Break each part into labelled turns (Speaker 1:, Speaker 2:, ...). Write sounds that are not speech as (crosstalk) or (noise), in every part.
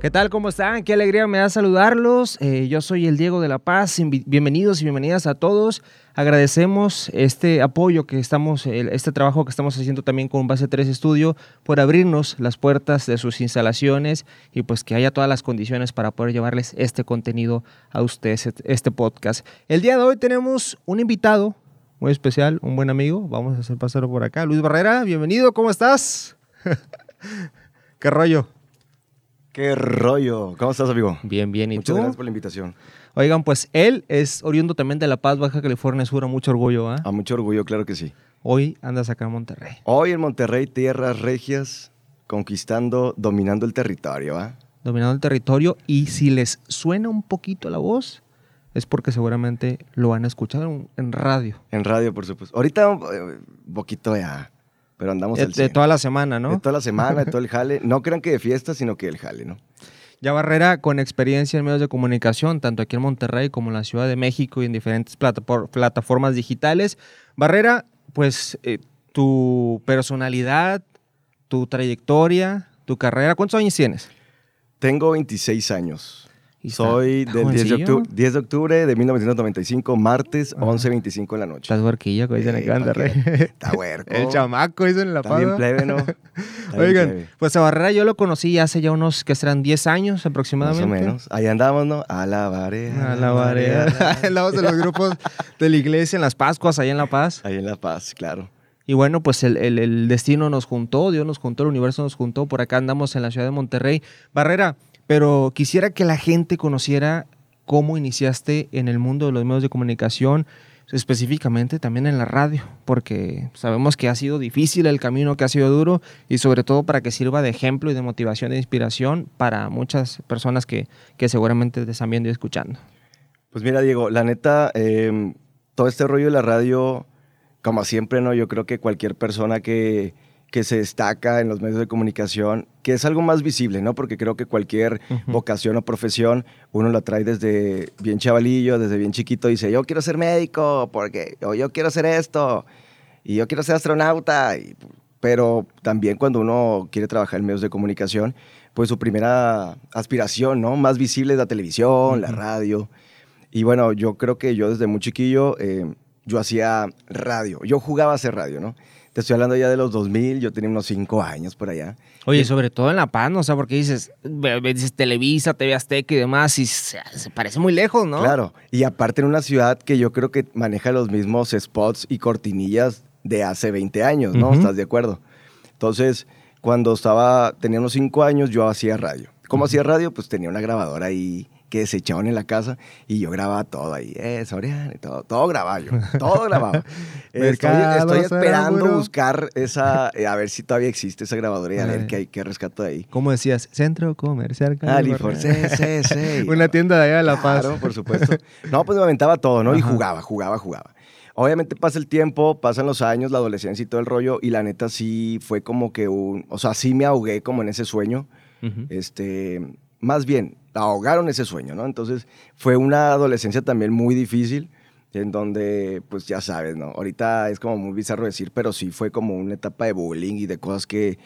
Speaker 1: ¿Qué tal? ¿Cómo están? Qué alegría me da saludarlos. Eh, yo soy el Diego de la Paz. Bienvenidos y bienvenidas a todos. Agradecemos este apoyo que estamos, este trabajo que estamos haciendo también con Base 3 Estudio por abrirnos las puertas de sus instalaciones y pues que haya todas las condiciones para poder llevarles este contenido a ustedes, este- podcast. El día de hoy tenemos un invitado muy especial, un buen amigo. Vamos a hacer pasarlo por acá. Luis Barrera, bienvenido. ¿Cómo estás? (laughs) ¿Qué rollo?
Speaker 2: ¿Qué rollo? ¿Cómo estás, amigo?
Speaker 1: Bien, bien. ¿Y
Speaker 2: Muchas
Speaker 1: tú?
Speaker 2: gracias por la invitación.
Speaker 1: Oigan, pues él es oriundo también de La Paz, Baja California Sur, a mucho orgullo, ¿ah?
Speaker 2: A mucho orgullo, claro que sí.
Speaker 1: Hoy andas acá en Monterrey.
Speaker 2: Hoy en Monterrey, tierras regias, conquistando, dominando el territorio, ¿ah?
Speaker 1: Dominando el territorio y si les suena un poquito la voz, es porque seguramente lo han escuchado en, en radio.
Speaker 2: En radio, por supuesto. Ahorita eh, un poquito ya, pero andamos
Speaker 1: De,
Speaker 2: al
Speaker 1: de
Speaker 2: 100.
Speaker 1: toda la semana, ¿no?
Speaker 2: De toda la semana, de todo el jale. No crean que de fiesta, sino que el jale, ¿no?
Speaker 1: Ya Barrera con experiencia en medios de comunicación, tanto aquí en Monterrey como en la Ciudad de México y en diferentes plataformas digitales. Barrera, pues eh, tu personalidad, tu trayectoria, tu carrera, ¿cuántos años tienes?
Speaker 2: Tengo 26 años.
Speaker 1: Y
Speaker 2: Soy
Speaker 1: está
Speaker 2: del 10 de, octubre, 10 de octubre de 1995, martes,
Speaker 1: Ajá.
Speaker 2: 11.25 en la noche.
Speaker 1: Estás huerquilla, como dicen
Speaker 2: Eh,
Speaker 1: acá en
Speaker 2: ¿pa' qué?
Speaker 1: Monterrey.
Speaker 2: Está huerco.
Speaker 1: El chamaco, dicen en La
Speaker 2: bien
Speaker 1: Paz.
Speaker 2: plebe, ¿no? (laughs)
Speaker 1: Oigan,
Speaker 2: plebe.
Speaker 1: pues a Barrera yo lo conocí hace ya unos, que serán 10 años
Speaker 2: Más
Speaker 1: aproximadamente.
Speaker 2: o menos. Ahí andamos, ¿no? A la barea.
Speaker 1: A la barea. (laughs) Andamos en los grupos de la iglesia, en las Pascuas, ahí en La Paz.
Speaker 2: Ahí en La Paz, claro.
Speaker 1: Y bueno, pues el, el- el destino nos juntó, Dios nos juntó, el universo nos juntó. Por acá andamos en la ciudad de Monterrey. Barrera, pero quisiera que la gente conociera cómo iniciaste en el mundo de los medios de comunicación, específicamente también en la radio, porque sabemos que ha sido difícil el camino, que ha sido duro, y sobre todo para que sirva de ejemplo y de motivación e inspiración para muchas personas que, que seguramente te están viendo y escuchando.
Speaker 2: Pues mira, Diego, la neta, eh, todo este rollo de la radio, como siempre, ¿no? Yo creo que cualquier persona que, que se destaca en los medios de comunicación, que es algo más visible, ¿no? Porque creo que cualquier vocación o profesión, uno la trae desde bien chavalillo, desde bien chiquito, dice, yo quiero ser médico, porque, o yo quiero hacer esto, y yo quiero ser astronauta, y- pero también cuando uno quiere trabajar en medios de comunicación, pues su primera aspiración, ¿no? Más visible es la televisión, la radio. Y bueno, yo creo que yo desde muy chiquillo, eh, yo hacía radio. Yo jugaba a hacer radio, ¿no? Te estoy hablando ya de los 2000, yo tenía unos 5 años por allá.
Speaker 1: Oye, sobre todo en La Paz, ¿no? O sea, porque dices, dices Televisa, TV Azteca y demás, y se, se parece muy lejos, ¿no?
Speaker 2: Claro. Y aparte en una ciudad que yo creo que maneja los mismos spots y cortinillas de hace 20 años, ¿no? ¿Estás de acuerdo? Entonces, cuando estaba, tenía unos 5 años, yo hacía radio. ¿Cómo hacía radio? Pues tenía una grabadora ahí que se echaban en la casa y yo grababa todo ahí, eh, Soriano y todo, todo grababa yo, todo grababa. (laughs) Estoy, estoy esperando buscar esa, eh, a ver si todavía existe esa grabadora y a ver qué hay, qué rescato de ahí.
Speaker 1: ¿Cómo decías? Centro Comercial. Cali
Speaker 2: Califor,
Speaker 1: Barrera.
Speaker 2: sí, sí. (laughs)
Speaker 1: Una tienda de allá de La Paz.
Speaker 2: Claro, por supuesto. No, pues me aventaba todo, ¿no? Y
Speaker 1: Ajá.
Speaker 2: jugaba, jugaba, jugaba. Obviamente pasa el tiempo, pasan los años, la adolescencia y todo el rollo, y la neta sí fue como que un, o sea, sí me ahogué como en ese sueño,
Speaker 1: Ujú.
Speaker 2: este, más bien, ahogaron ese sueño, ¿no? Entonces fue una adolescencia también muy difícil, en donde, pues ya sabes, ¿no? Ahorita es como muy bizarro decir, pero sí fue como una etapa de bullying y de cosas que,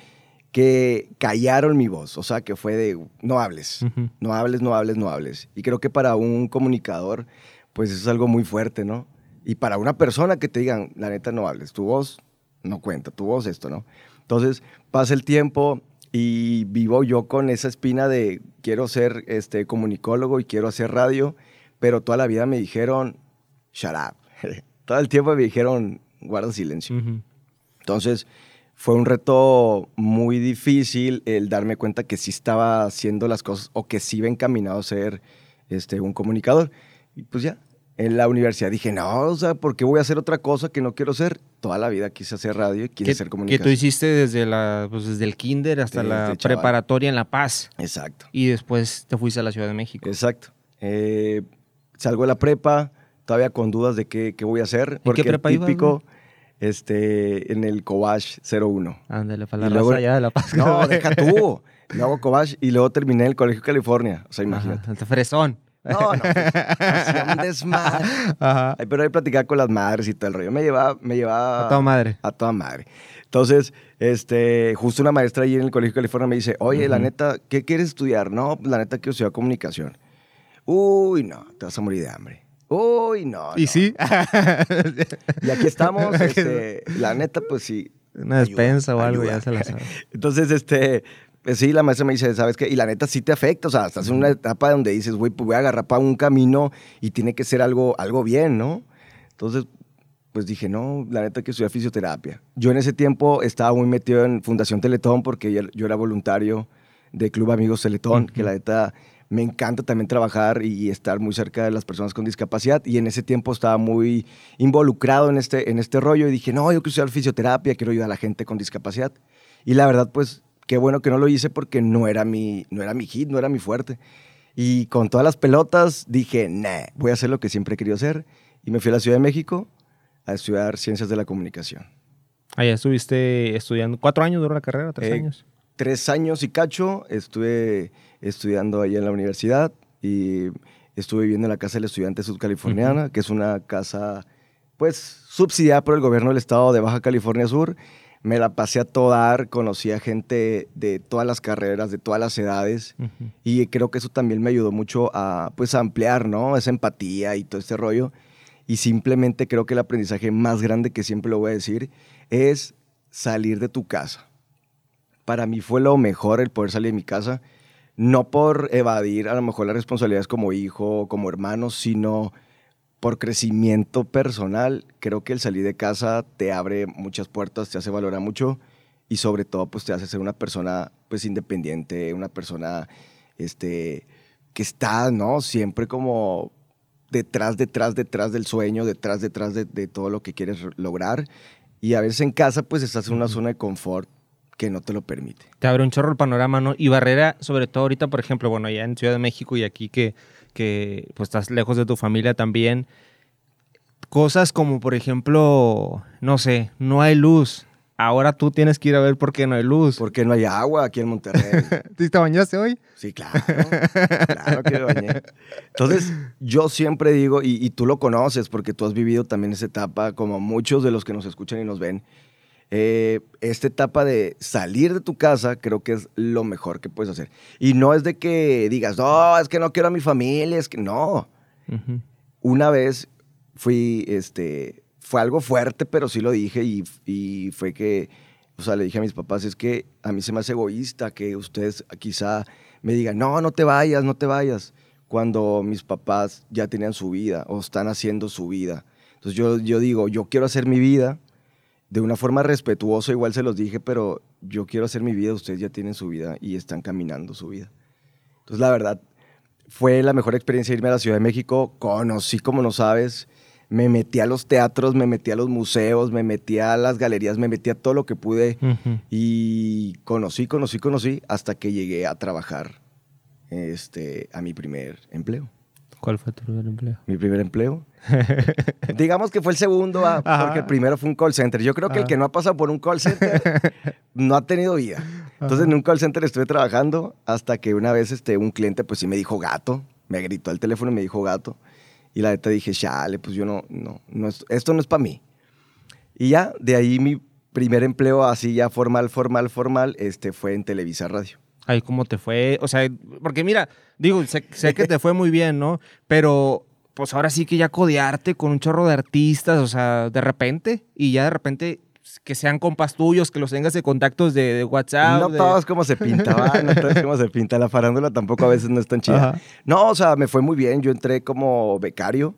Speaker 2: que callaron mi voz, o sea, que fue de, no hables,
Speaker 1: Ujú.
Speaker 2: no hables, no hables, no hables. Y creo que para un comunicador, pues eso es algo muy fuerte, ¿no? Y para una persona que te digan, la neta, no hables, tu voz no cuenta, tu voz esto, ¿no? Entonces pasa el tiempo y vivo yo con esa espina de quiero ser este, comunicólogo y quiero hacer radio, pero toda la vida me dijeron, shut up. (laughs) Todo el tiempo me dijeron, guarda silencio. Entonces, fue un reto muy difícil el darme cuenta que sí estaba haciendo las cosas o que sí iba encaminado a ser este, un comunicador. Y pues ya, en la universidad dije, no, o sea, ¿por qué voy a hacer otra cosa que no quiero ser? Toda la vida quise hacer radio y quise
Speaker 1: ¿Qué,
Speaker 2: hacer
Speaker 1: que
Speaker 2: comunicación.
Speaker 1: tú hiciste desde, la, pues, desde el kinder hasta
Speaker 2: Desde
Speaker 1: la
Speaker 2: chaval.
Speaker 1: preparatoria en La Paz
Speaker 2: Exacto,
Speaker 1: y después te fuiste a la Ciudad de México.
Speaker 2: exacto. Eh, salgo de la prepa, todavía con dudas de qué, qué voy a hacer. Porque el
Speaker 1: prepa ibas,
Speaker 2: típico, este, en el Cobach 01.
Speaker 1: Ándale, para la
Speaker 2: luego-
Speaker 1: raza allá de La Paz.
Speaker 2: No, deja tú. Luego Cobach y luego terminé en el Colegio California. O sea, imagínate.
Speaker 1: Ajá, fresón.
Speaker 2: No, no, pues, hacía un desmadre. (laughs)
Speaker 1: Ajá.
Speaker 2: Pero ahí platicaba con las madres y todo el rollo. Me llevaba, me llevaba
Speaker 1: A toda madre.
Speaker 2: a toda madre. Entonces, este, justo una maestra allí en el Colegio de California me dice, oye, la neta, ¿qué quieres estudiar? No, pues, la neta quiero estudiar comunicación. Uy, no, te vas a morir de hambre. Uy, no.
Speaker 1: Y
Speaker 2: no.
Speaker 1: sí.
Speaker 2: Y aquí estamos, (laughs) este, la neta, pues sí.
Speaker 1: Una despensa o algo,
Speaker 2: ayuda.
Speaker 1: ya se la sabe. (laughs)
Speaker 2: Entonces, este, pues sí, la maestra me dice, ¿sabes qué? Y la neta sí te afecta, o sea, estás en una etapa donde dices, güey, pues voy a agarrar para un camino y tiene que ser algo, algo bien, ¿no? Entonces, pues dije, no, la neta que estudiar fisioterapia. Yo en ese tiempo estaba muy metido en Fundación Teletón porque yo- era voluntario de Club Amigos Teletón, que la neta me encanta también trabajar y estar muy cerca de las personas con discapacidad. Y en ese tiempo estaba muy involucrado en este, en este rollo y dije, no, yo quiero estudiar fisioterapia, quiero ayudar a la gente con discapacidad. Y la verdad, pues, qué bueno que no lo hice porque no era mi, no era mi hit, no era mi fuerte. Y con todas las pelotas dije, nah, voy a hacer lo que siempre he querido hacer. Y me fui a la Ciudad de México a estudiar Ciencias de la Comunicación.
Speaker 1: Allá estuviste estudiando. ¿Cuatro años duró la carrera? ¿Tres
Speaker 2: Eh,
Speaker 1: años?
Speaker 2: Tres años y cacho estuve estudiando allá en la universidad y estuve viviendo en la Casa del Estudiante Sudcaliforniana, que es una casa, pues, subsidiada por el gobierno del estado de Baja California Sur. Me la pasé a todo dar, conocí a gente de todas las carreras, de todas las edades. Y creo que eso también me ayudó mucho a, pues, a ampliar, ¿no? Esa empatía y todo este rollo. Y simplemente creo que el aprendizaje más grande, que siempre lo voy a decir, es salir de tu casa. Para mí fue lo mejor el poder salir de mi casa, no por evadir a lo mejor las responsabilidades como hijo, como hermano, sino por crecimiento personal. Creo que el salir de casa te abre muchas puertas, te hace valorar mucho y sobre todo pues te hace ser una persona pues independiente, una persona este que está, ¿no? Siempre como detrás, detrás, detrás del sueño, detrás, detrás de, de todo lo que quieres lograr. Y a veces en casa pues estás en una zona de confort que no te lo permite.
Speaker 1: Te abre un chorro el panorama, ¿no? Y Barrera, sobre todo ahorita, por ejemplo, bueno, ya en Ciudad de México y aquí que, que pues estás lejos de tu familia también. Cosas como, por ejemplo, no sé, no hay luz. Ahora tú tienes que ir a ver por qué no hay luz.
Speaker 2: Porque no hay agua aquí en Monterrey. (laughs)
Speaker 1: ¿Sí te bañaste hoy?
Speaker 2: Sí, claro. Claro que me bañé. Entonces, yo siempre digo, y, y tú lo conoces porque tú has vivido también esa etapa, como muchos de los que nos escuchan y nos ven, eh, esta etapa de salir de tu casa creo que es lo mejor que puedes hacer. Y no es de que digas, no, es que no quiero a mi familia, es que no. Una vez fui, este, fue algo fuerte, pero sí lo dije y, y fue que, o sea, le dije a mis papás, es que a mí se me hace egoísta que ustedes quizá me digan, no, no te vayas, no te vayas, cuando mis papás ya tenían su vida o están haciendo su vida. Entonces yo, yo digo, yo quiero hacer mi vida de una forma respetuosa, igual se los dije, pero yo quiero hacer mi vida, ustedes ya tienen su vida y están caminando su vida. Entonces, la verdad, fue la mejor experiencia irme a la Ciudad de México. Conocí, como no sabes, me metí a los teatros, me metí a los museos, me metí a las galerías, me metí a todo lo que pude y conocí, conocí, conocí hasta que llegué a trabajar este, a mi primer empleo.
Speaker 1: ¿Cuál fue tu primer empleo?
Speaker 2: Mi primer empleo. (laughs) Digamos que fue el segundo, ah,
Speaker 1: Ajá.
Speaker 2: porque el primero fue un call center. Yo creo que el
Speaker 1: Ajá.
Speaker 2: que no ha pasado por un call center no ha tenido vida. Entonces, en un call center estuve trabajando hasta que una vez este, un cliente, pues sí me dijo gato. Me gritó al teléfono y me dijo gato. Y la neta dije, chale, pues yo no, no, no es- esto no es para mí. Y ya, de ahí mi primer empleo así ya formal, formal, formal, este, fue en Televisa Radio.
Speaker 1: Ay, ¿cómo te fue? O sea, porque mira, digo, sé, sé que te fue muy bien, ¿no? Pero pues ahora sí que ya codearte con un chorro de artistas, o sea, de repente, y ya de repente que sean compas tuyos, que los tengas de contactos de, de WhatsApp.
Speaker 2: no
Speaker 1: de-
Speaker 2: todos como se pinta, ¿va? no todos como se pinta. La farándula tampoco a veces no es tan chida.
Speaker 1: Ajá.
Speaker 2: No, o sea, me fue muy bien. Yo entré como becario.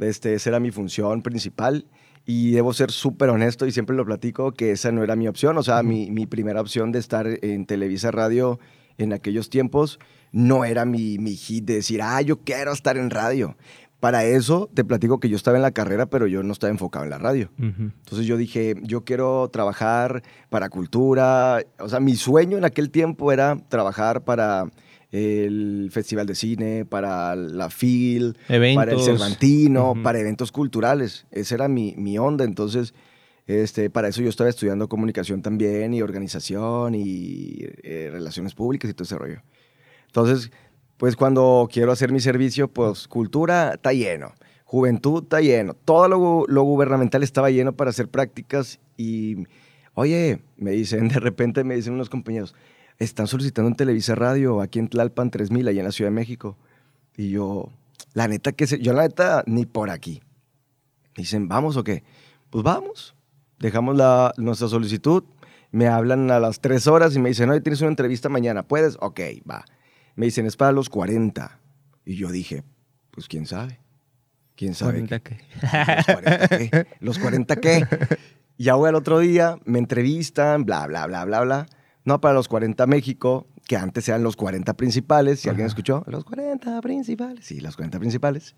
Speaker 2: Este, esa era mi función principal. Y debo ser súper honesto y siempre lo platico que esa no era mi opción. O sea, mi, mi primera opción de estar en Televisa Radio en aquellos tiempos no era mi, mi hit de decir, ah, yo quiero estar en radio. Para eso te platico que yo estaba en la carrera, pero yo no estaba enfocado en la radio. Entonces yo dije, yo quiero trabajar para cultura. O sea, mi sueño en aquel tiempo era trabajar para el Festival de Cine, para la FIL, para el. Cervantino, para eventos culturales. Esa era mi, mi onda. Entonces, este, para eso yo estaba estudiando comunicación también y organización y eh, relaciones públicas y todo ese rollo. Entonces, pues cuando quiero hacer mi servicio, pues cultura está lleno, juventud está lleno, todo lo, lo gubernamental estaba lleno para hacer prácticas y, oye, me dicen, (laughs) de repente me dicen unos compañeros, están solicitando en Televisa Radio aquí en Tlalpan 3000, allá en la Ciudad de México. Y yo, la neta que se, yo la neta ni por aquí. Dicen, ¿vamos o qué? Pues vamos. Dejamos la, nuestra solicitud. Me hablan a las tres horas y me dicen, oye, tienes una entrevista mañana. ¿Puedes? Ok, va. Me dicen, es para los 40. Y yo dije, pues quién sabe. ¿Quién sabe?
Speaker 1: ¿40 qué?
Speaker 2: ¿Los 40 qué? ¿Los 40 qué? (laughs) Y ya voy al otro día, me entrevistan, bla, bla, bla, bla, bla. No para los 40 México, que antes eran los 40 principales. Si alguien
Speaker 1: Ajá.
Speaker 2: escuchó, los 40 principales. Sí, los 40 principales.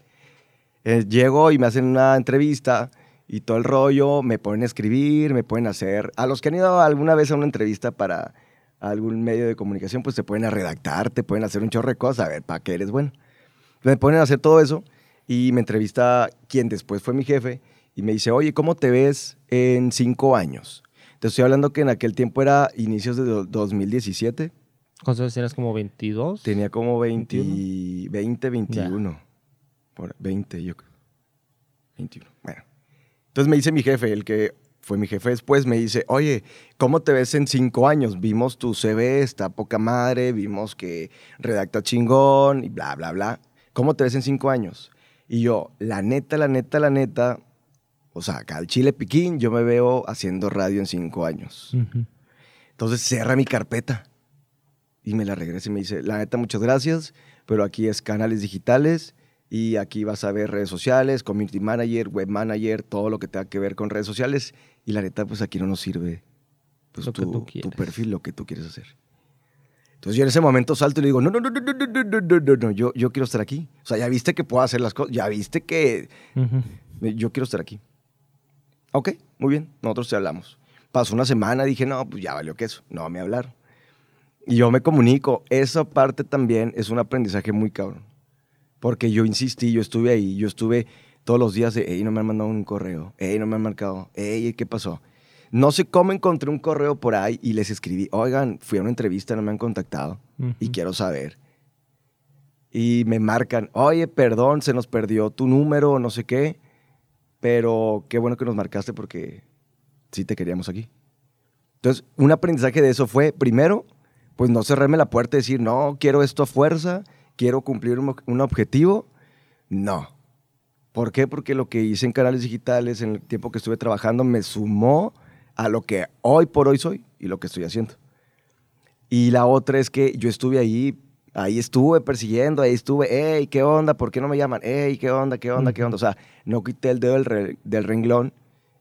Speaker 2: Eh, llego y me hacen una entrevista y todo el rollo, me ponen a escribir, me pueden hacer. A los que han ido alguna vez a una entrevista para algún medio de comunicación, pues te pueden a redactar, te pueden hacer un chorro de cosas, a ver, ¿para qué eres bueno? Me ponen a hacer todo eso y me entrevista quien después fue mi jefe y me dice, oye, ¿cómo te ves en cinco años? Te estoy hablando que en aquel tiempo era inicios de do- 2017,
Speaker 1: ¿Cuántos años tenías? ¿Como 22?
Speaker 2: tenía como 20,
Speaker 1: 21.
Speaker 2: 20 21, por 20 yo creo, 21, bueno. Entonces me dice mi jefe, el que fue mi jefe después, me dice, oye, ¿cómo te ves en cinco años? Vimos tu CV, está poca madre, vimos que redacta chingón y bla, bla, bla. ¿Cómo te ves en cinco años? Y yo, la neta, la neta, la neta, o sea, acá al Chile Piquín, yo me veo haciendo radio en cinco años. Entonces cierra mi carpeta y me la regresa y me dice, la neta, muchas gracias, pero aquí es canales digitales y aquí vas a ver redes sociales, community manager, web manager, todo lo que tenga que ver con redes sociales y la neta, pues aquí no nos sirve pues, tu, tu perfil, lo que tú quieres hacer. Entonces yo en ese momento salto y le digo, no, no, no, no, no, no, no, no, no, no, yo, yo quiero estar aquí. O sea, ya viste que puedo hacer las cosas, ya viste que
Speaker 1: Ujú.
Speaker 2: yo quiero estar aquí. Ok, muy bien, nosotros te hablamos. Pasó una semana, dije, no, pues ya valió que eso, no me hablaron. Y yo me comunico, esa parte también es un aprendizaje muy cabrón. Porque yo insistí, yo estuve ahí, yo estuve todos los días de, hey, no me han mandado un correo, hey, no me han marcado, hey, ¿qué pasó? No sé cómo encontré un correo por ahí y les escribí, oigan, fui a una entrevista, no me han contactado y
Speaker 1: Ujú.
Speaker 2: quiero saber. Y me marcan, oye, perdón, se nos perdió tu número, no sé qué, pero qué bueno que nos marcaste porque sí te queríamos aquí. Entonces, un aprendizaje de eso fue, primero, pues no cerrarme la puerta y decir, no, quiero esto a fuerza, quiero cumplir un objetivo. No. ¿Por qué? Porque lo que hice en canales digitales, en el tiempo que estuve trabajando, me sumó a lo que hoy por hoy soy y lo que estoy haciendo. Y la otra es que yo estuve ahí, ahí estuve persiguiendo, ahí estuve, hey, ¿qué onda? ¿Por qué no me llaman? Hey, ¿qué onda? ¿Qué onda? ¿Qué onda? O sea, no quité el dedo del, re- del renglón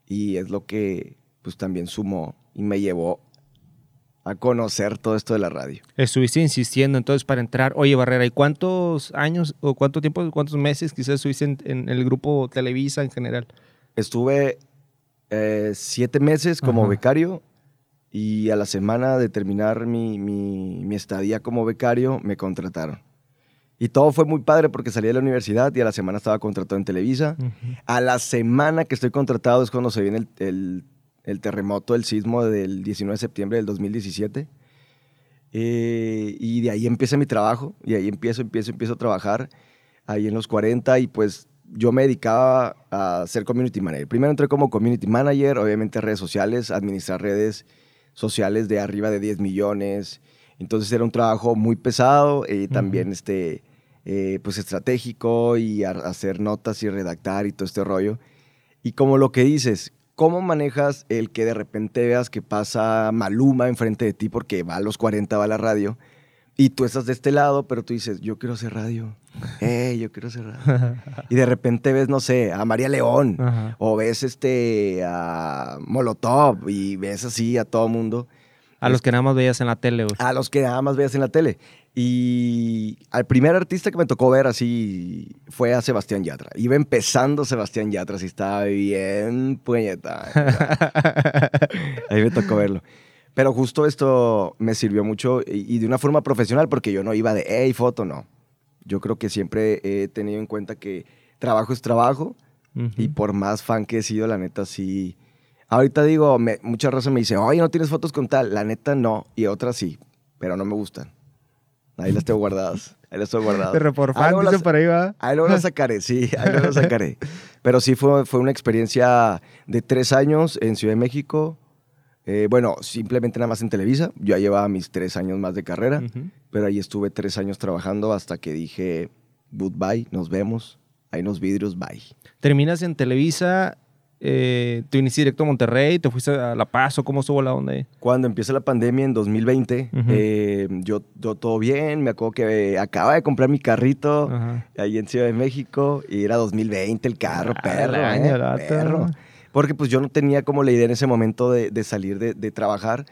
Speaker 2: y es lo que pues también sumó y me llevó a conocer todo esto de la radio.
Speaker 1: Estuviste insistiendo entonces para entrar. Oye, Barrera, ¿y cuántos años o cuánto tiempo, cuántos meses quizás estuviste en, en el grupo Televisa en general?
Speaker 2: Estuve eh, siete meses como
Speaker 1: Ajá.
Speaker 2: becario y a la semana de terminar mi, mi- mi estadía como becario me contrataron. Y todo fue muy padre porque salí de la universidad y a la semana estaba contratado en Televisa. A la semana que estoy contratado es cuando se viene el, el- el terremoto, el sismo del 19 de septiembre del 2017. Eh, y de ahí empieza mi trabajo, y ahí empiezo, empiezo, empiezo a trabajar, ahí en los 40, y pues yo me dedicaba a ser community manager. Primero entré como community manager, obviamente redes sociales, administrar redes sociales de arriba de 10 millones. Entonces era un trabajo muy pesado, y también este, eh, pues estratégico, y a- hacer notas y redactar y todo este rollo. Y como lo que dices, ¿cómo manejas el que de repente veas que pasa Maluma enfrente de ti porque va a los 40, va a la radio? Y tú estás de este lado, pero tú dices, yo quiero hacer radio. ¡Ey, yo quiero hacer radio! (laughs) y de repente ves, no sé, a María León.
Speaker 1: Ajá.
Speaker 2: O ves este, a Molotov y ves así a todo mundo.
Speaker 1: A los que nada más veías en la tele, güey.
Speaker 2: A los que nada más veas en la tele. Y al primer artista que me tocó ver así fue a Sebastián Yatra. Iba empezando Sebastián Yatra, así estaba bien puñeta. (laughs) Ahí me tocó verlo. Pero justo esto me sirvió mucho y, y de una forma profesional porque yo no iba de, hey, foto, no. Yo creo que siempre he tenido en cuenta que trabajo es trabajo
Speaker 1: Ujú.
Speaker 2: y por más fan que he sido, la neta sí. Ahorita digo, me, mucha raza me dice, oye, ¿no tienes fotos con tal? La neta no, y otras sí, pero no me gustan. Ahí las tengo guardadas. Ahí lo estoy guardado.
Speaker 1: De reporfán,
Speaker 2: Ahí luego
Speaker 1: dice
Speaker 2: las-
Speaker 1: por ahí va.
Speaker 2: Ahí luego lo sacaré, sí, ahí luego lo sacaré. (laughs) Pero sí fue, fue una experiencia de tres años en Ciudad de México. Eh, bueno, simplemente nada más en Televisa. Yo ya llevaba mis tres años más de carrera,
Speaker 1: Ujú.
Speaker 2: pero ahí estuve tres años trabajando hasta que dije, goodbye, nos vemos. Ahí nos vidrios, bye.
Speaker 1: Terminas en Televisa, eh, te viniste directo a Monterrey, te fuiste a La Paz o cómo estuvo la onda ahí.
Speaker 2: Cuando empieza la pandemia en 2020,
Speaker 1: Ujú.
Speaker 2: eh, yo, yo todo bien, me acuerdo que eh, acaba de comprar mi carrito
Speaker 1: Ajá.
Speaker 2: ahí en Ciudad de México y era 2020 el carro,
Speaker 1: Ah,
Speaker 2: perro,
Speaker 1: año,
Speaker 2: eh, perro. Porque pues yo no tenía como la idea en ese momento de, de salir de, de trabajar,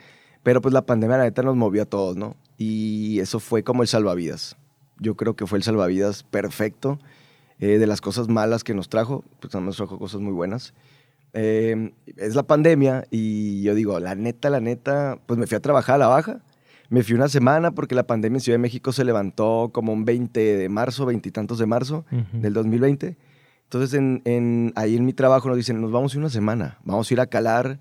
Speaker 2: pero pues la pandemia la neta nos movió a todos, ¿no? Y eso fue como el salvavidas. Yo creo que fue el salvavidas perfecto eh, de las cosas malas que nos trajo, pues nos trajo cosas muy buenas. Eh, es la pandemia y yo digo, la neta, la neta, pues me fui a trabajar a la baja. Me fui una semana porque la pandemia en Ciudad de México se levantó como un 20 de marzo, veintitantos de marzo
Speaker 1: Ujú.
Speaker 2: del 2020. Entonces, en, en- ahí en mi trabajo nos dicen, nos vamos a ir una semana, vamos a ir a calar.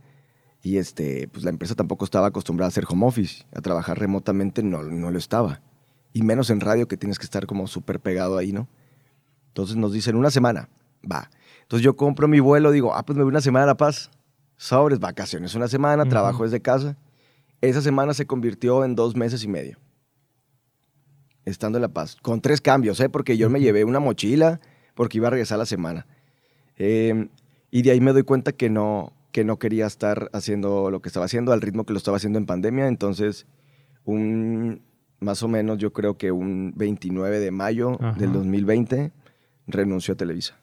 Speaker 2: Y este, pues la empresa tampoco estaba acostumbrada a hacer home office, a trabajar remotamente no, no lo estaba. Y menos en radio que tienes que estar como súper pegado ahí, ¿no? Entonces nos dicen, una semana, va. Entonces yo compro mi vuelo, digo, ah, pues me voy una semana a La Paz. Sobres, vacaciones una semana,
Speaker 1: Ujú.
Speaker 2: trabajo desde casa. Esa semana se convirtió en dos meses y medio. Estando en La Paz. Con tres cambios, ¿eh? Porque yo me llevé una mochila porque iba a regresar la semana. Eh, y de ahí me doy cuenta que no, que no quería estar haciendo lo que estaba haciendo al ritmo que lo estaba haciendo en pandemia. Entonces, un, más o menos yo creo que un 29 de mayo
Speaker 1: Ajá.
Speaker 2: del 2020 renunció a Televisa.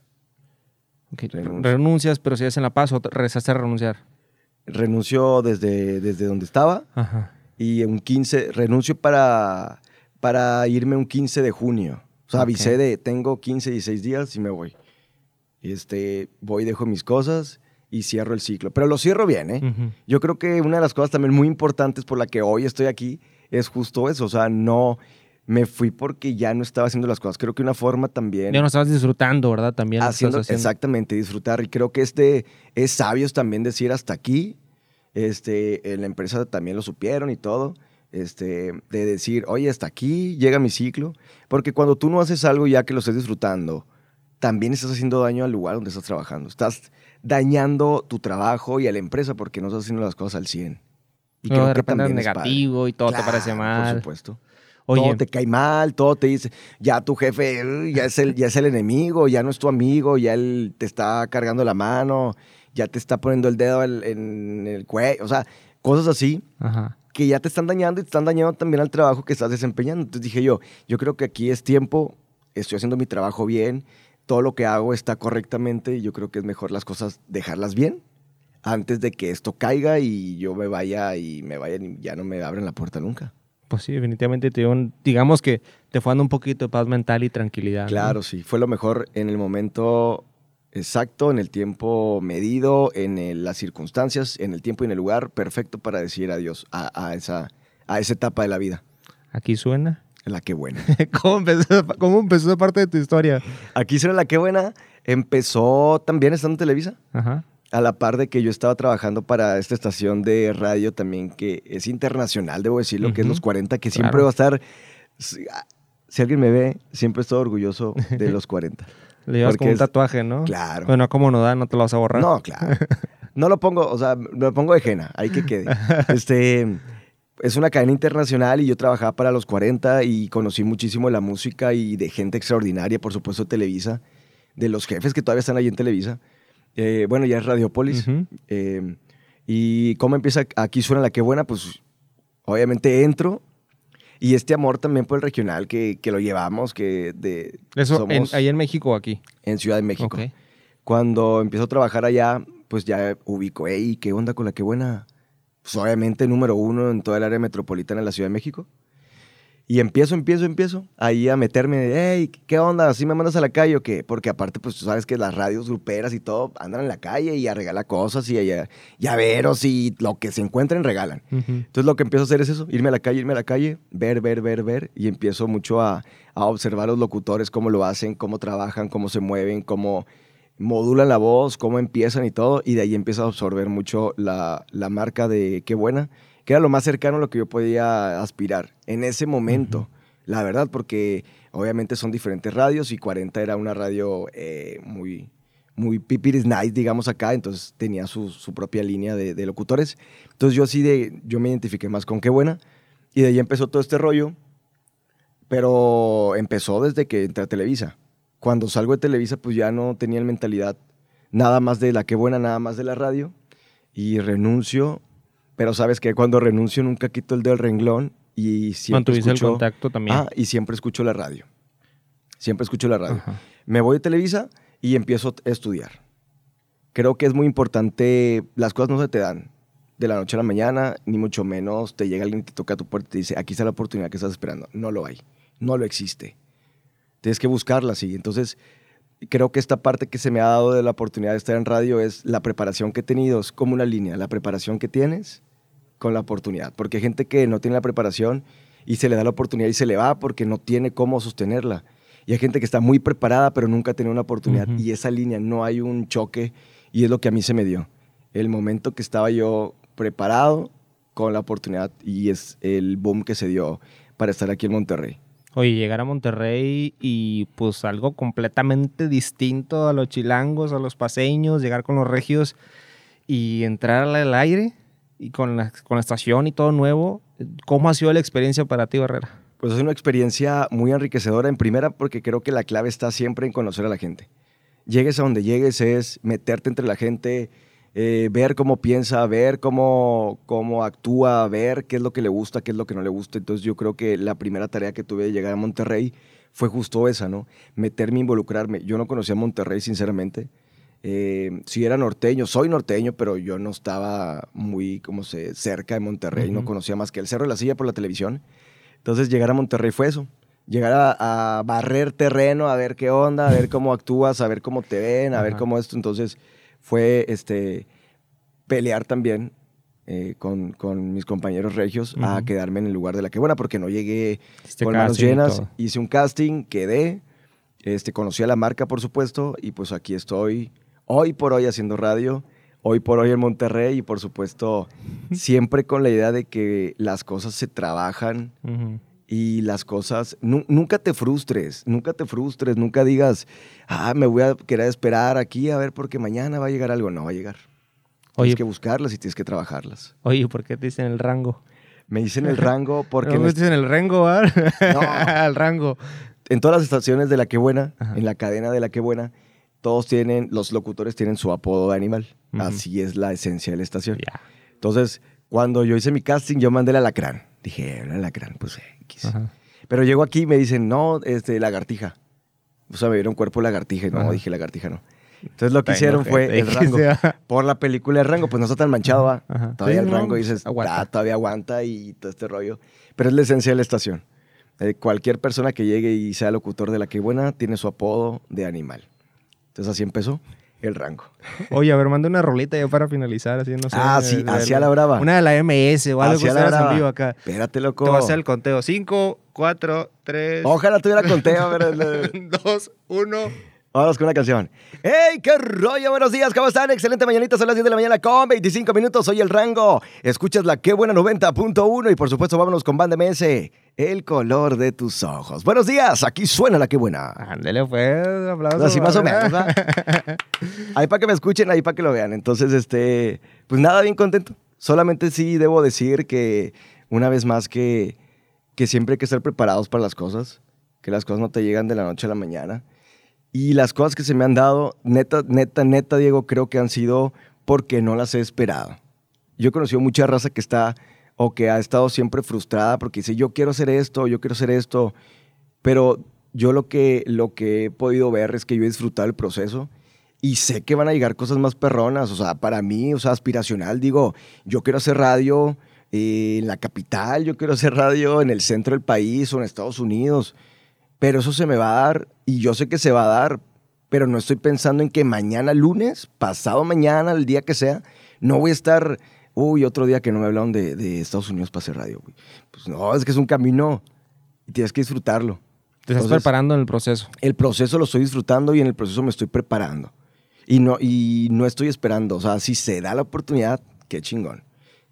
Speaker 2: Renuncio.
Speaker 1: Renuncias, pero sigues en La Paz o te- regresaste a renunciar.
Speaker 2: Renunció desde, desde donde estaba
Speaker 1: Ajá.
Speaker 2: y un 15, renuncio para, para irme un 15 de junio. O sea,
Speaker 1: Ok.
Speaker 2: avisé de, tengo 15, 16 días y me voy. Este, voy, dejo mis cosas y cierro el ciclo. Pero lo cierro bien, ¿eh? Yo creo que una de las cosas también muy importantes por la que hoy estoy aquí es justo eso. O sea, no me fui porque ya no estaba haciendo las cosas. Creo que una forma también...
Speaker 1: Ya no estabas disfrutando, ¿verdad? También que
Speaker 2: haciendo,
Speaker 1: haciendo.
Speaker 2: exactamente, disfrutar. Y creo que este es sabios también decir hasta aquí. Este, en la empresa también lo supieron y todo. Este, de decir, oye, hasta aquí llega mi ciclo. Porque cuando tú no haces algo ya que lo estés disfrutando, también estás haciendo daño al lugar donde estás trabajando. Estás dañando tu trabajo y a la empresa porque no estás haciendo las cosas al 100. Y
Speaker 1: de
Speaker 2: creo que
Speaker 1: repente es
Speaker 2: también es padre.
Speaker 1: negativo y todo te parece mal.
Speaker 2: Por supuesto
Speaker 1: Oye,
Speaker 2: todo te cae mal, todo te dice, ya tu jefe "Uy, ya es, el, ya es el enemigo, ya no es tu amigo, ya él te está cargando la mano, ya te está poniendo el dedo en, en el cuello, o sea, cosas así
Speaker 1: ajá.
Speaker 2: que ya te están dañando y te están dañando también al trabajo que estás desempeñando. Entonces dije yo, yo creo que aquí es tiempo, estoy haciendo mi trabajo bien, todo lo que hago está correctamente y yo creo que es mejor las cosas dejarlas bien antes de que esto caiga y yo me vaya y me vayan y ya no me abren la puerta nunca.
Speaker 1: Pues sí, definitivamente te dio un- digamos que te fue dando un poquito de paz mental y tranquilidad. ¿no?
Speaker 2: Claro, sí. Fue lo mejor en el momento exacto, en el tiempo medido, en el- las circunstancias, en el tiempo y en el lugar perfecto para decir adiós a, a esa, a esa etapa de la vida.
Speaker 1: Aquí suena.
Speaker 2: La que buena. (laughs)
Speaker 1: ¿Cómo empezó, ¿Cómo empezó esa parte de tu historia?
Speaker 2: Aquí será la que buena. Empezó también estando en Televisa.
Speaker 1: Ajá.
Speaker 2: A la par de que yo estaba trabajando para esta estación de radio también que es internacional, debo decirlo, que es los 40, que siempre
Speaker 1: Claro.
Speaker 2: va a estar... Si, si alguien me ve, siempre estoy orgulloso de (laughs) los 40.
Speaker 1: Le llevas como un tatuaje, ¿no?
Speaker 2: Claro.
Speaker 1: Bueno, como no da, no te lo vas a borrar.
Speaker 2: No, claro. (laughs) No lo pongo, o sea, lo pongo de jena, ahí que quede. Este, es una cadena internacional y yo trabajaba para los 40 y conocí muchísimo de la música y de gente extraordinaria, por supuesto, Televisa, de los jefes que todavía están ahí en Televisa. Eh, bueno, ya es Radiopolis. Eh, y cómo empieza Aquí suena la que buena, pues obviamente entro. Y este amor también por el regional que, que lo llevamos, que de,
Speaker 1: Eso en, ahí en México o aquí.
Speaker 2: en Ciudad de México.
Speaker 1: Ok.
Speaker 2: Cuando empiezo a trabajar allá, pues ya ubico, hey, ¿qué onda con la que buena? Pues obviamente número uno en toda el área metropolitana de la Ciudad de México. Y empiezo, empiezo, empiezo ahí a meterme, hey, ¿qué onda? ¿Así me mandas a la calle o qué? Porque aparte, pues tú sabes que las radios gruperas y todo andan en la calle y a regalar cosas y a llaveros y lo que se encuentren regalan.
Speaker 1: Ujú.
Speaker 2: Entonces lo que empiezo a hacer es eso, irme a la calle, irme a la calle, ver, ver, ver, ver, y empiezo mucho a, a observar los locutores, cómo lo hacen, cómo trabajan, cómo se mueven, cómo modulan la voz, cómo empiezan y todo, y de ahí empiezo a absorber mucho la, la marca de Qué Buena, que era lo más cercano a lo que yo podía aspirar en ese momento. la verdad, porque obviamente son diferentes radios y 40 era una radio eh, muy, muy pipiris nice, digamos acá, entonces tenía su, su propia línea de, de, locutores. Entonces yo así de, yo me identifiqué más con qué buena y de ahí empezó todo este rollo, pero empezó desde que entré a Televisa. Cuando salgo de Televisa pues ya no tenía la mentalidad nada más de la qué buena, nada más de la radio y renuncio, pero sabes que cuando renuncio nunca quito el del renglón y siempre
Speaker 1: Mantuviste
Speaker 2: escucho,
Speaker 1: el contacto también.
Speaker 2: Ah, y siempre escucho la radio. Siempre escucho la radio. Ajá. Me voy de Televisa y empiezo a estudiar. Creo que es muy importante, las cosas no se te dan de la noche a la mañana, ni mucho menos te llega alguien y te toca a tu puerta y te dice, aquí está la oportunidad que estás esperando. No lo hay, no lo existe. Tienes que buscarla, sí. Entonces, creo que esta parte que se me ha dado de la oportunidad de estar en radio es la preparación que he tenido, es como una línea, la preparación que tienes con la oportunidad. Porque hay gente que no tiene la preparación y se le da la oportunidad y se le va porque no tiene cómo sostenerla. Y hay gente que está muy preparada pero nunca tenido una oportunidad. Uh -huh. Y esa línea no hay un choque y es lo que a mí se me dio. El momento que estaba yo preparado con la oportunidad y es el boom que se dio para estar aquí en Monterrey.
Speaker 1: Oye, llegar a Monterrey y pues algo completamente distinto a los chilangos, a los paseños, llegar con los regios y entrar al aire y con la, con la estación y todo nuevo. ¿Cómo ha sido la experiencia para ti, Barrera?
Speaker 2: Pues es una experiencia muy enriquecedora en primera porque creo que la clave está siempre en conocer a la gente. Llegues a donde llegues es meterte entre la gente, eh, ver cómo piensa, ver cómo, cómo actúa, ver qué es lo que le gusta, qué es lo que no le gusta. Entonces yo creo que la primera tarea que tuve de llegar a Monterrey fue justo esa, ¿no? Meterme, involucrarme. Yo no conocía Monterrey, sinceramente. Eh, sí era norteño, soy norteño, pero yo no estaba muy, como se, cerca de Monterrey, uh -huh. no conocía más que el Cerro de la Silla por la televisión. Entonces llegar a Monterrey fue eso, llegar a, a, barrer terreno, a ver qué onda, a ver (laughs) cómo actúas, a ver cómo te ven, a Ajá. ver cómo esto. Entonces fue este, pelear también eh, con, con, mis compañeros regios uh -huh. a quedarme en el lugar de la que buena, porque no llegué este con manos llenas. Hice un casting, quedé, este, conocí a la marca, por supuesto, y pues aquí estoy hoy por hoy haciendo radio, hoy por hoy en Monterrey, y por supuesto siempre con la idea de que las cosas se trabajan. Uh -huh y las cosas, nunca te frustres, nunca te frustres, nunca digas, ah, me voy a querer esperar aquí a ver porque mañana va a llegar algo. No va a llegar. Oye, tienes que buscarlas y tienes que trabajarlas.
Speaker 1: Oye, ¿por qué te dicen el rango?
Speaker 2: Me dicen el rango (laughs) porque...
Speaker 1: ¿No me dicen el rango, ¿verdad? No. (laughs) el rango.
Speaker 2: En todas las estaciones de La Que Buena, Ajá. en la cadena de La Que Buena, todos tienen, los locutores tienen su apodo de animal. Uh -huh. Así es la esencia de la estación.
Speaker 1: Yeah.
Speaker 2: Entonces, cuando yo hice mi casting, yo mandé el alacrán. Dije, el alacrán, pues X. Ajá. Pero llego aquí y me dicen, no, este, lagartija. O sea, me dieron cuerpo lagartija y no, Ajá. dije lagartija no. Entonces lo que hicieron fue el (laughs) rango. Por la película El Rango, pues no está tan manchado, ¿va? Todavía sí, el rango no, dices, aguanta. Ah, todavía aguanta y todo este rollo. Pero es la esencia de la estación. Eh, cualquier persona que llegue y sea locutor de la que buena tiene su apodo de animal. Entonces así empezó el rango. (laughs)
Speaker 1: Oye, a ver, manda una rolita ya para finalizar, así, no sé.
Speaker 2: Ah, sí, hacia la brava.
Speaker 1: Una de la MS o algo que en vivo acá.
Speaker 2: Espérate, loco.
Speaker 1: Te va a hacer el conteo. 5, 4, 3...
Speaker 2: Ojalá tuviera conteo. A ver,
Speaker 1: 2, 1... (laughs)
Speaker 2: Vamos con una canción. ¡Hey, qué rollo! Buenos días, ¿cómo están? Excelente mañanita, son las 10 de la mañana con 25 minutos. Soy el Rango. Escuchas la Qué Buena 90.1 y por supuesto vámonos con Banda MS. El color de tus ojos. Buenos días, aquí suena la Qué Buena.
Speaker 1: Ándele, pues, aplausos.
Speaker 2: Así más o menos, ¿verdad? (laughs) ahí para que me escuchen, ahí para que lo vean. Entonces, este, pues nada, bien contento. Solamente sí debo decir que una vez más que, que siempre hay que estar preparados para las cosas, que las cosas no te llegan de la noche a la mañana. Y las cosas que se me han dado, neta, neta, neta, Diego, creo que han sido porque no las he esperado. Yo he conocido mucha raza que está o que ha estado siempre frustrada porque dice, yo quiero hacer esto, yo quiero hacer esto, pero yo lo que, lo que he podido ver es que yo he disfrutado el proceso y sé que van a llegar cosas más perronas, o sea, para mí, o sea, aspiracional, digo, yo quiero hacer radio eh, en la capital, yo quiero hacer radio en el centro del país o en Estados Unidos, pero eso se me va a dar y yo sé que se va a dar, pero no estoy pensando en que mañana lunes, pasado mañana, el día que sea, no voy a estar, uy, otro día que no me hablaron de, de Estados Unidos para hacer radio. Pues no, es que es un camino y tienes que disfrutarlo.
Speaker 1: Te estás Entonces, preparando en el proceso.
Speaker 2: El proceso lo estoy disfrutando y en el proceso me estoy preparando. Y no, y no estoy esperando, o sea, si se da la oportunidad, qué chingón.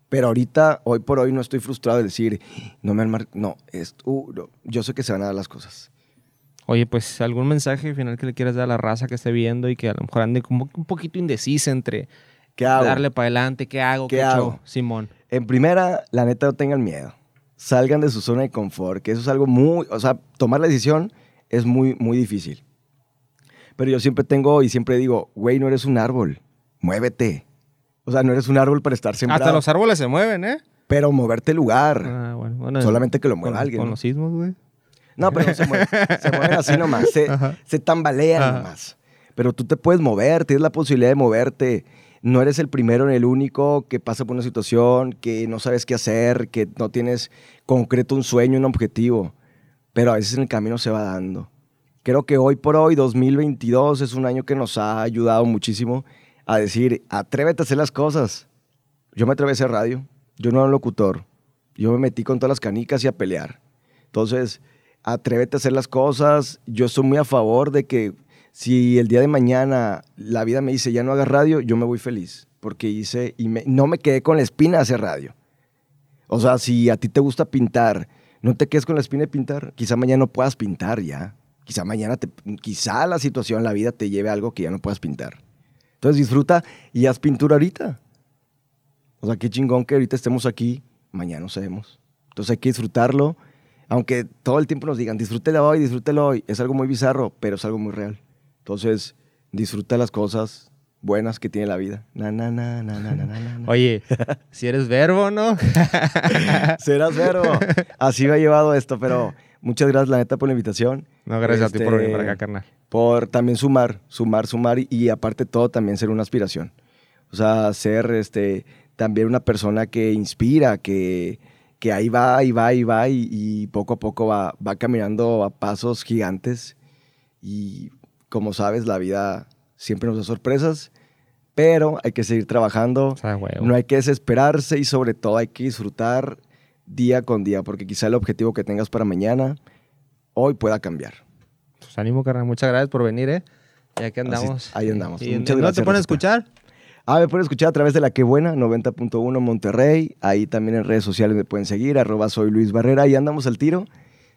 Speaker 2: Pero ahorita, hoy por hoy, no estoy frustrado de decir, no me han No, es, uh, no, yo sé que se van a dar las cosas.
Speaker 1: Oye, pues algún mensaje final que le quieras dar a la raza que esté viendo y que a lo mejor ande como un poquito indecisa entre
Speaker 2: ¿Qué hago?
Speaker 1: darle para adelante, qué hago,
Speaker 2: ¿Qué
Speaker 1: qué,
Speaker 2: hago?
Speaker 1: show? Simón.
Speaker 2: En primera, la neta, no tengan miedo. Salgan de su zona de confort, que eso es algo muy. O sea, tomar la decisión es muy, muy difícil. Pero yo siempre tengo y siempre digo, güey, no eres un árbol, muévete. O sea, no eres un árbol para estar sembrado.
Speaker 1: Hasta los árboles se mueven, ¿eh?
Speaker 2: Pero moverte el lugar.
Speaker 1: Ah, bueno, bueno,
Speaker 2: Solamente que lo mueva
Speaker 1: con,
Speaker 2: alguien,
Speaker 1: Con
Speaker 2: ¿no?
Speaker 1: los sismos, güey.
Speaker 2: No, pero no se mueven. se mueven así nomás. Se, (laughs) se tambalean
Speaker 1: Ajá.
Speaker 2: nomás. Pero tú te puedes mover, tienes la posibilidad de moverte. No eres el primero ni el único que pasa por una situación, que no sabes qué hacer, que no tienes concreto un sueño, un objetivo. Pero a veces en el camino se va dando. Creo que hoy por hoy, 2022, es un año que nos ha ayudado muchísimo a decir, atrévete a hacer las cosas. Yo me atreví a hacer radio, yo no era un locutor. Yo me metí con todas las canicas y a pelear. Entonces, atrévete a hacer las cosas. Yo estoy muy a favor de que si el día de mañana la vida me dice ya no hagas radio, yo me voy feliz. Porque hice y no me quedé con la espina de hacer radio. O sea, si a ti te gusta pintar, no te quedes con la espina de pintar. Quizá mañana no puedas pintar ya. Quizá mañana, te, quizá la situación, la vida te lleve a algo que ya no puedas pintar. Entonces disfruta y haz pintura ahorita. O sea, qué chingón que ahorita estemos aquí, mañana no sabemos. Entonces hay que disfrutarlo, aunque todo el tiempo nos digan, disfrútelo hoy, disfrútelo hoy. Es algo muy bizarro, pero es algo muy real. Entonces, disfruta las cosas buenas que tiene la vida. Na, na, na, na, na, na, na.
Speaker 1: Oye, si eres verbo, ¿no? (laughs)
Speaker 2: Serás verbo. Así me ha llevado esto, pero muchas gracias, la neta, por la invitación.
Speaker 1: No, gracias a ti por
Speaker 2: Este,
Speaker 1: venir para acá, carnal.
Speaker 2: por también sumar, sumar, sumar y, y aparte de todo también ser una aspiración. O sea, ser este, también una persona que inspira, que, que ahí va, y va, y va y, y poco a poco va, va caminando a pasos gigantes. Y como sabes, la vida siempre nos da sorpresas, pero hay que seguir trabajando. No hay que desesperarse y sobre todo hay que disfrutar día con día, porque quizá el objetivo que tengas para mañana hoy pueda cambiar.
Speaker 1: Pues ánimo, carnal. Muchas gracias por venir, ¿eh? Ya que andamos.
Speaker 2: ahí andamos.
Speaker 1: ¿Y
Speaker 2: Muchas
Speaker 1: ¿No
Speaker 2: gracias,
Speaker 1: te pones a escuchar?
Speaker 2: Ah, me pueden escuchar a través de La Que Buena, 90.1 Monterrey. Ahí también en redes sociales me pueden seguir, arroba soy Luis Barrera. Ahí andamos al tiro,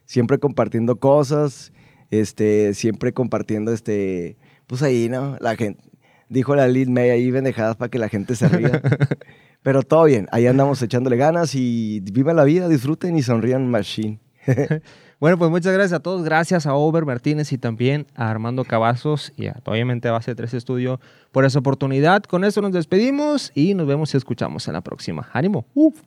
Speaker 2: siempre compartiendo cosas, este, siempre compartiendo, este, pues ahí, ¿no? La gente, dijo la Lil May ahí pendejadas para que la gente se ría. (laughs) Pero todo bien, ahí andamos echándole ganas y vivan la vida, disfruten y sonrían machine. (laughs)
Speaker 1: Bueno, pues muchas gracias a todos. Gracias a Over Martínez y también a Armando Cavazos y a, obviamente a Base 3 Estudio por esa oportunidad. Con eso nos despedimos y nos vemos y escuchamos en la próxima. ¡Ánimo! ¡Uf!